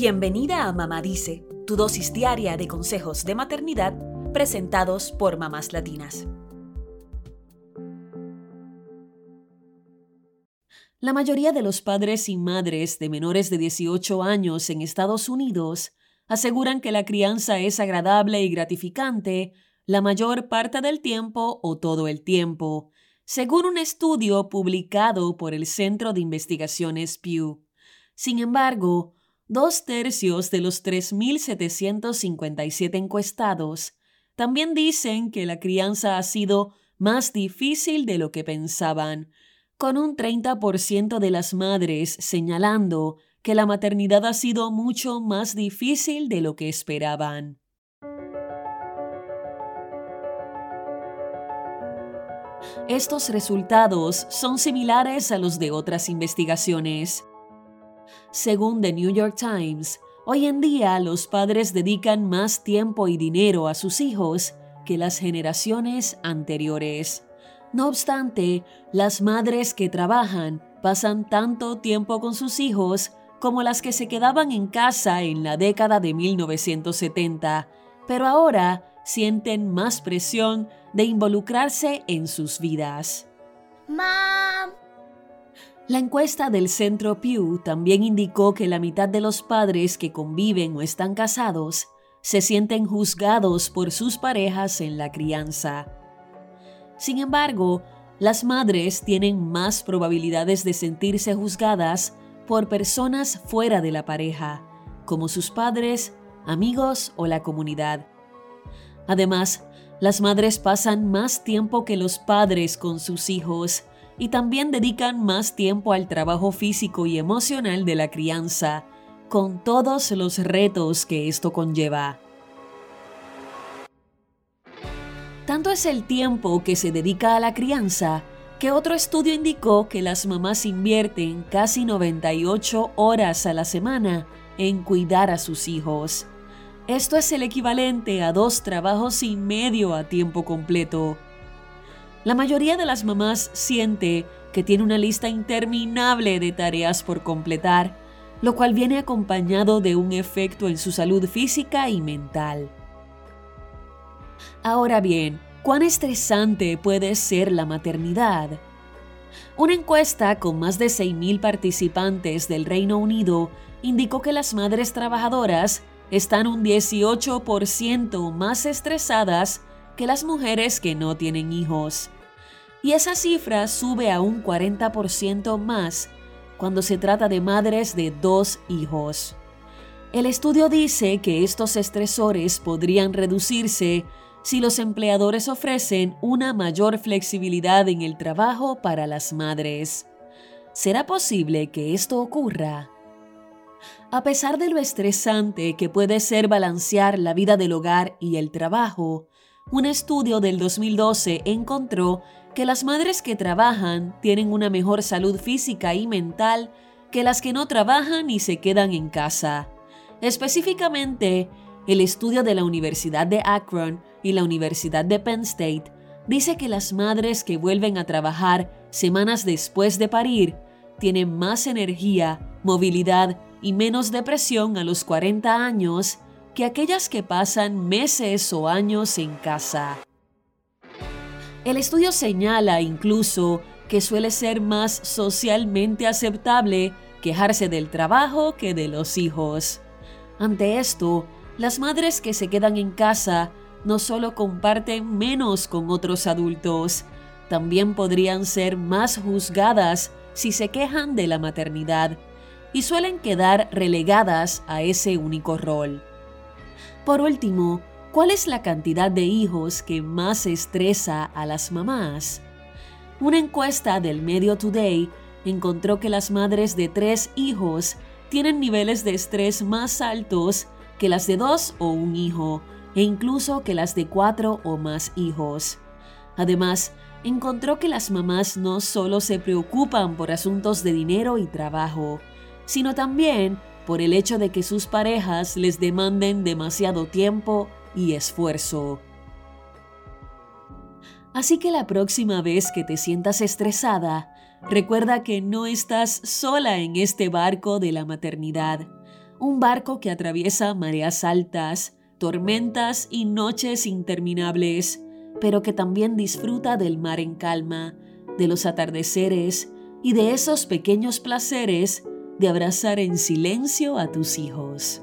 Bienvenida a Mamá Dice, tu dosis diaria de consejos de maternidad presentados por mamás latinas. La mayoría de los padres y madres de menores de 18 años en Estados Unidos aseguran que la crianza es agradable y gratificante la mayor parte del tiempo o todo el tiempo, según un estudio publicado por el Centro de Investigaciones Pew. Sin embargo, dos tercios de los 3.757 encuestados también dicen que la crianza ha sido más difícil de lo que pensaban, con un 30% de las madres señalando que la maternidad ha sido mucho más difícil de lo que esperaban. Estos resultados son similares a los de otras investigaciones. Según The New York Times, hoy en día los padres dedican más tiempo y dinero a sus hijos que las generaciones anteriores. No obstante, las madres que trabajan pasan tanto tiempo con sus hijos como las que se quedaban en casa en la década de 1970, pero ahora sienten más presión de involucrarse en sus vidas. La encuesta del Centro Pew también indicó que la mitad de los padres que conviven o están casados se sienten juzgados por sus parejas en la crianza. Sin embargo, las madres tienen más probabilidades de sentirse juzgadas por personas fuera de la pareja, como sus padres, amigos o la comunidad. Además, las madres pasan más tiempo que los padres con sus hijos y también dedican más tiempo al trabajo físico y emocional de la crianza, con todos los retos que esto conlleva. Tanto es el tiempo que se dedica a la crianza que otro estudio indicó que las mamás invierten casi 98 horas a la semana en cuidar a sus hijos. Esto es el equivalente a dos trabajos y medio a tiempo completo. La mayoría de las mamás siente que tiene una lista interminable de tareas por completar, lo cual viene acompañado de un efecto en su salud física y mental. Ahora bien, ¿cuán estresante puede ser la maternidad? Una encuesta con más de 6.000 participantes del Reino Unido indicó que las madres trabajadoras están un 18% más estresadas que las mujeres que no tienen hijos. Y esa cifra sube a un 40% más cuando se trata de madres de dos hijos. El estudio dice que estos estresores podrían reducirse si los empleadores ofrecen una mayor flexibilidad en el trabajo para las madres. ¿Será posible que esto ocurra? A pesar de lo estresante que puede ser balancear la vida del hogar y el trabajo, un estudio del 2012 encontró que las madres que trabajan tienen una mejor salud física y mental que las que no trabajan y se quedan en casa. Específicamente, el estudio de la Universidad de Akron y la Universidad de Penn State dice que las madres que vuelven a trabajar semanas después de parir tienen más energía, movilidad y menos depresión a los 40 años que aquellas que pasan meses o años en casa. El estudio señala incluso que suele ser más socialmente aceptable quejarse del trabajo que de los hijos. Ante esto, las madres que se quedan en casa no solo comparten menos con otros adultos, también podrían ser más juzgadas si se quejan de la maternidad y suelen quedar relegadas a ese único rol. Por último, ¿cuál es la cantidad de hijos que más estresa a las mamás? Una encuesta del Medio Today encontró que las madres de tres hijos tienen niveles de estrés más altos que las de dos o un hijo, e incluso que las de cuatro o más hijos. Además, encontró que las mamás no solo se preocupan por asuntos de dinero y trabajo, sino también por el hecho de que sus parejas les demanden demasiado tiempo y esfuerzo. Así que la próxima vez que te sientas estresada, recuerda que no estás sola en este barco de la maternidad. Un barco que atraviesa mareas altas, tormentas y noches interminables, pero que también disfruta del mar en calma, de los atardeceres y de esos pequeños placeres de abrazar en silencio a tus hijos.